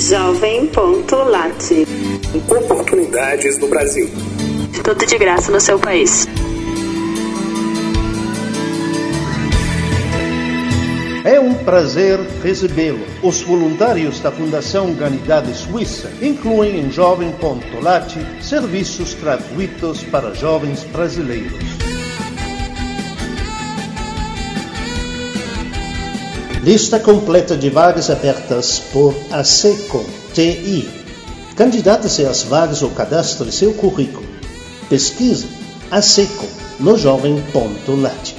Jovem.lat. Oportunidades no Brasil. Tudo de graça no seu país. É um prazer recebê-lo. Os voluntários da Fundação Humanidade Suíça incluem em Jovem.lat serviços gratuitos para jovens brasileiros. Lista completa de vagas abertas por ASECO TI. Candidate-se às vagas ou cadastre seu currículo. Pesquise ASECO no Jovem.lat.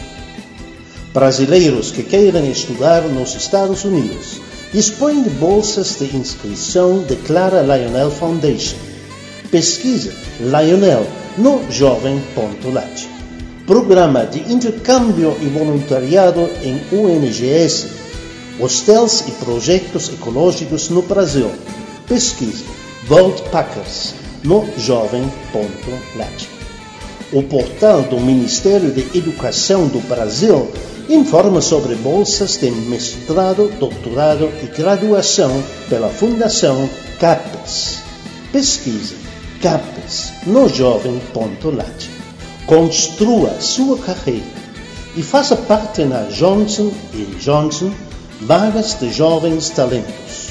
Brasileiros que queiram estudar nos Estados Unidos dispõem de bolsas de inscrição de Clara Lionel Foundation. Pesquisa Lionel no Jovem.lat. Programa de intercâmbio e voluntariado em UNGS. Hostels e projetos ecológicos no Brasil. Pesquisa World Packers no Jovem.lat. O portal do Ministério de Educação do Brasil informa sobre bolsas de mestrado, doutorado e graduação pela Fundação CAPES. Pesquise CAPES no jovem.lat. Construa sua carreira e faça parte na Johnson Johnson Vagas de Jovens Talentos.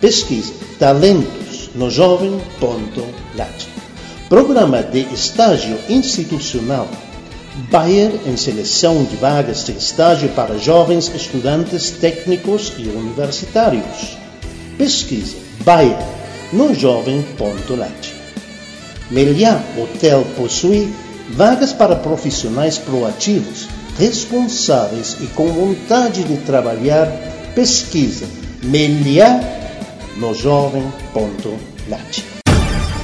Pesquise Talentos no jovem.lat. Programa de estágio institucional Bayer em seleção de vagas de estágio para jovens estudantes técnicos e universitários. Pesquisa Bayer no jovem.lat. Meliá Hotel possui vagas para profissionais proativos, responsáveis e com vontade de trabalhar. Pesquisa Meliá no jovem.lat.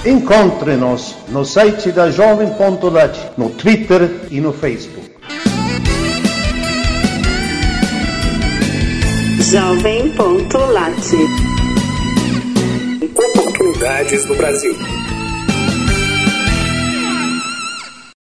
Encontre-nos no site da Jovem.lat, no Twitter e no Facebook. Jovem.lat. Oportunidades no Brasil.